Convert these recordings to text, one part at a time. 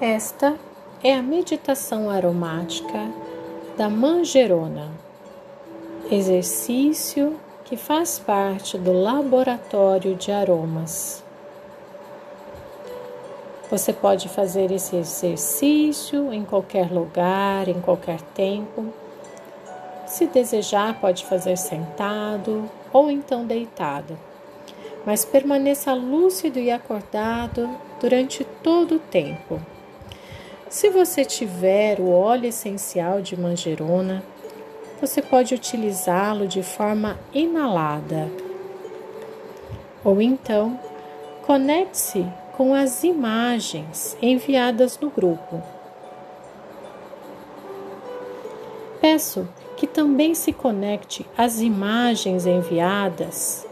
Esta é a meditação aromática da manjerona, exercício que faz parte do laboratório de aromas. Você pode fazer esse exercício em qualquer lugar, em qualquer tempo. Se desejar, pode fazer sentado ou então deitado. Mas permaneça lúcido e acordado durante todo o tempo. Se você tiver o óleo essencial de manjerona, você pode utilizá-lo de forma inalada. Ou então, conecte-se com as imagens enviadas no grupo. Peço que também se conecte às imagens enviadas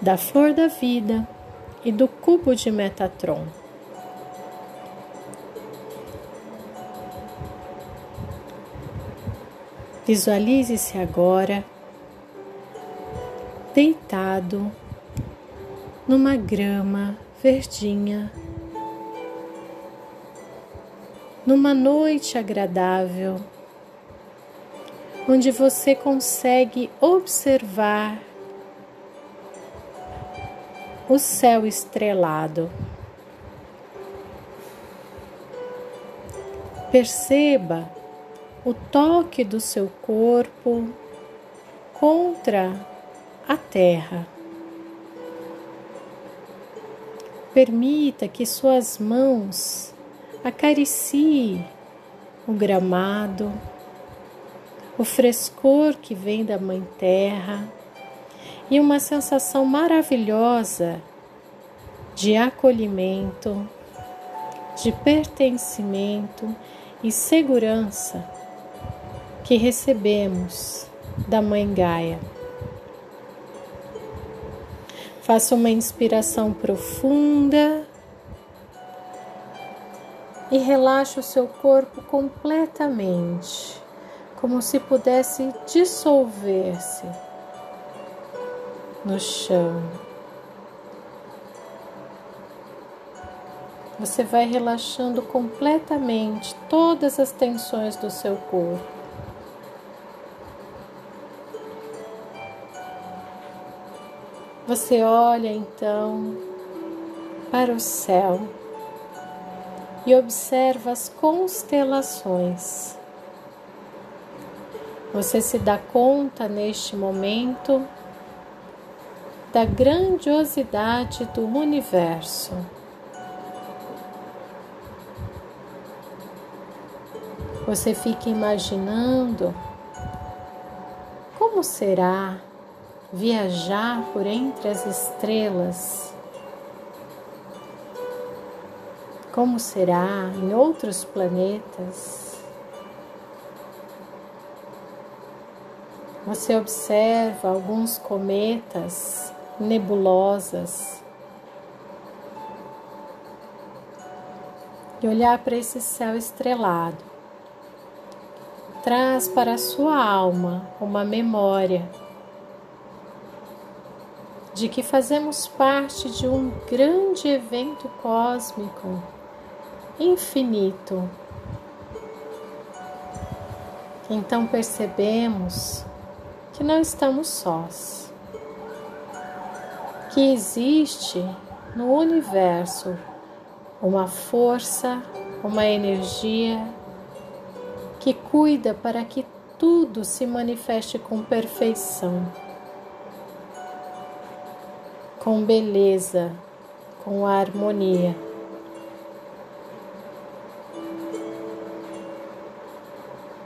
da flor da vida e do cubo de Metatron. Visualize-se agora deitado numa grama verdinha, numa noite agradável, onde você consegue observar o céu estrelado. Perceba o toque do seu corpo contra a terra. Permita que suas mãos acariciem o gramado, o frescor que vem da Mãe Terra e uma sensação maravilhosa de acolhimento, de pertencimento e segurança que recebemos da Mãe Gaia. Faça uma inspiração profunda e relaxe o seu corpo completamente, como se pudesse dissolver-se no chão. Você vai relaxando completamente todas as tensões do seu corpo. Você olha então para o céu e observa as constelações. Você se dá conta neste momento da grandiosidade do universo. Você fica imaginando como será viajar por entre as estrelas. Como será em outros planetas? Você observa alguns cometas, nebulosas, e olhar para esse céu estrelado. Traz para a sua alma uma memória de que fazemos parte de um grande evento cósmico infinito. Então percebemos que não estamos sós, que existe no universo uma força, uma energia que cuida para que tudo se manifeste com perfeição com beleza, com harmonia.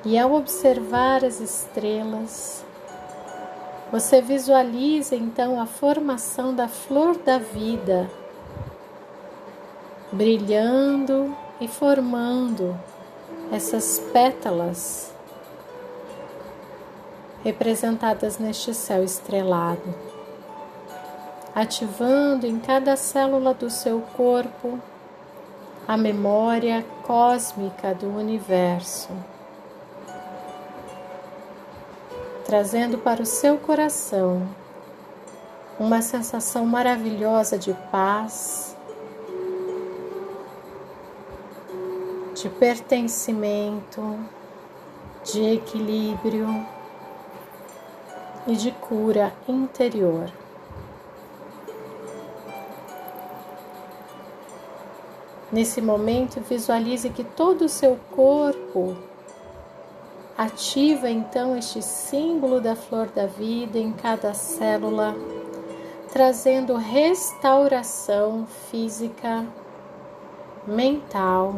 E ao observar as estrelas, você visualiza então a formação da flor da vida, brilhando e formando essas pétalas representadas neste céu estrelado ativando em cada célula do seu corpo a memória cósmica do universo, trazendo para o seu coração uma sensação maravilhosa de paz, de pertencimento, de equilíbrio e de cura interior. Nesse momento, visualize que todo o seu corpo ativa então este símbolo da flor da vida em cada célula, trazendo restauração física, mental,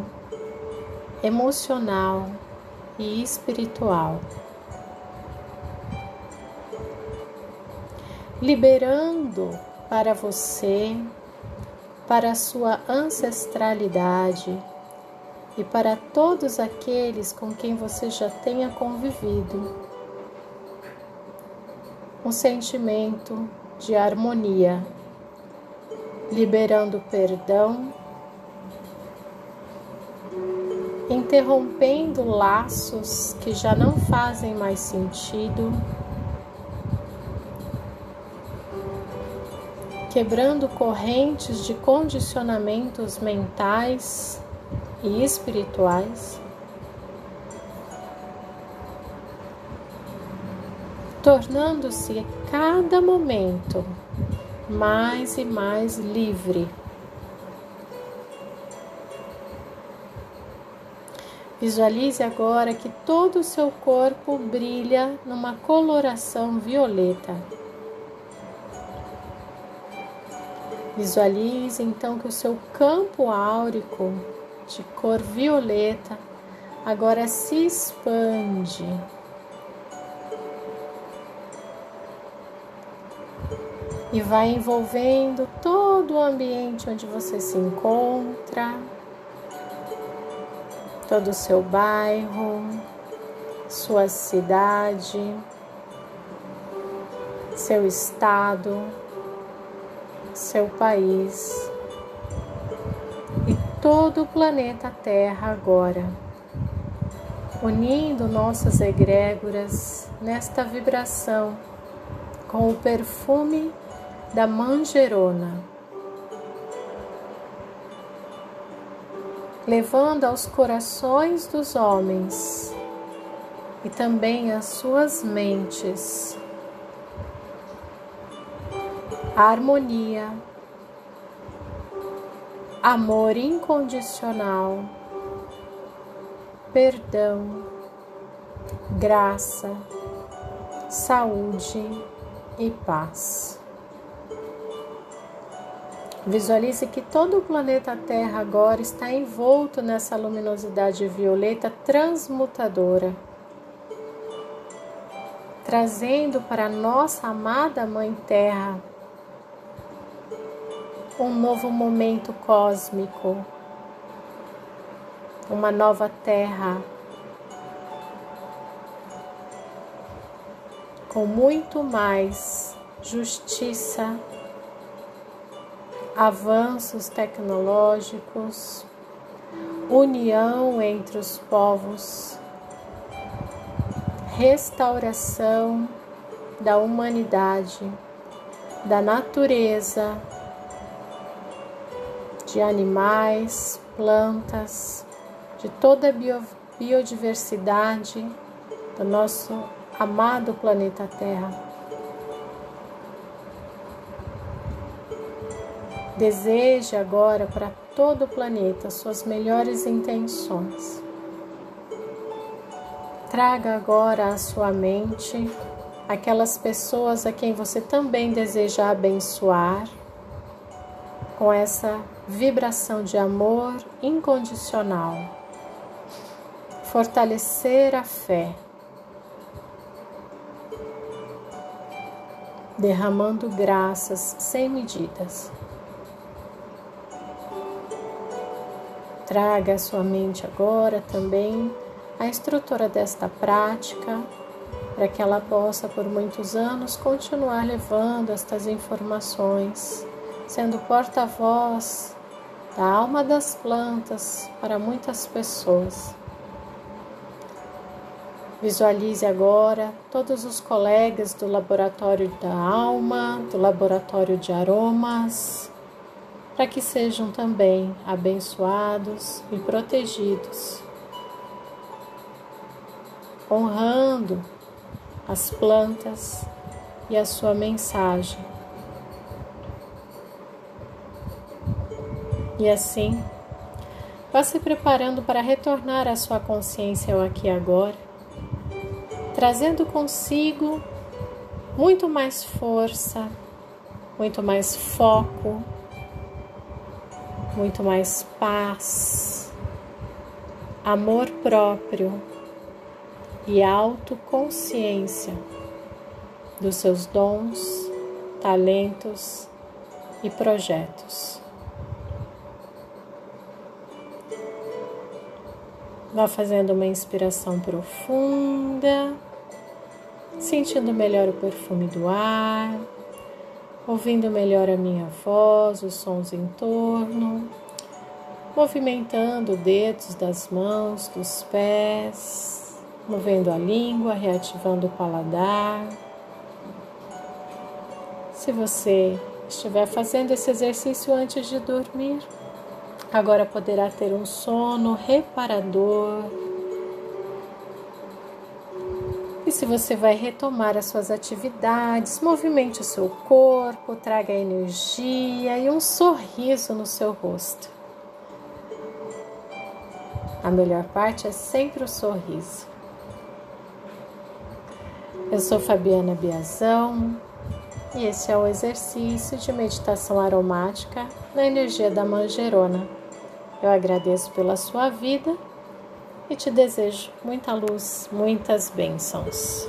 emocional e espiritual. Liberando para você para a sua ancestralidade e para todos aqueles com quem você já tenha convivido. Um sentimento de harmonia, liberando perdão, interrompendo laços que já não fazem mais sentido quebrando correntes de condicionamentos mentais e espirituais, tornando-se a cada momento mais e mais livre. Visualize agora que todo o seu corpo brilha numa coloração violeta. Visualize então que o seu campo áurico de cor violeta agora se expande. E vai envolvendo todo o ambiente onde você se encontra, todo o seu bairro, sua cidade, seu estado seu país e todo o planeta Terra agora, unindo nossas egrégoras nesta vibração com o perfume da manjerona, levando aos corações dos homens e também às suas mentes harmonia, amor incondicional, perdão, graça, saúde e paz. Visualize que todo o planeta Terra agora está envolto nessa luminosidade violeta transmutadora, trazendo para nossa amada Mãe Terra um novo momento cósmico, uma nova terra, com muito mais justiça, avanços tecnológicos, união entre os povos, restauração da humanidade, da natureza de animais, plantas, de toda a bio, biodiversidade do nosso amado planeta Terra. Deseje agora para todo o planeta suas melhores intenções. Traga agora à sua mente aquelas pessoas a quem você também deseja abençoar com essa vibração de amor incondicional, fortalecer a fé, derramando graças sem medidas. Traga à sua mente agora também a estrutura desta prática, para que ela possa por muitos anos continuar levando estas informações, sendo porta-voz da alma das plantas para muitas pessoas. Visualize agora todos os colegas do laboratório da alma, do laboratório de aromas, para que sejam também abençoados e protegidos, honrando as plantas e a sua mensagem. E assim, vá se preparando para retornar à sua consciência ao aqui e agora, trazendo consigo muito mais força, muito mais foco, muito mais paz, amor próprio e autoconsciência dos seus dons, talentos e projetos. Vá fazendo uma inspiração profunda, sentindo melhor o perfume do ar, ouvindo melhor a minha voz, os sons em torno, movimentando dedos das mãos, dos pés, movendo a língua, reativando o paladar. Se você estiver fazendo esse exercício antes de dormir, agora poderá ter um sono reparador. E se você vai retomar as suas atividades, movimente o seu corpo, traga energia e um sorriso no seu rosto. A melhor parte é sempre o sorriso. Eu sou Fabiana Biazão e esse é o exercício de meditação aromática na energia da manjerona. Eu agradeço pela sua vida e te desejo muita luz, muitas bênçãos.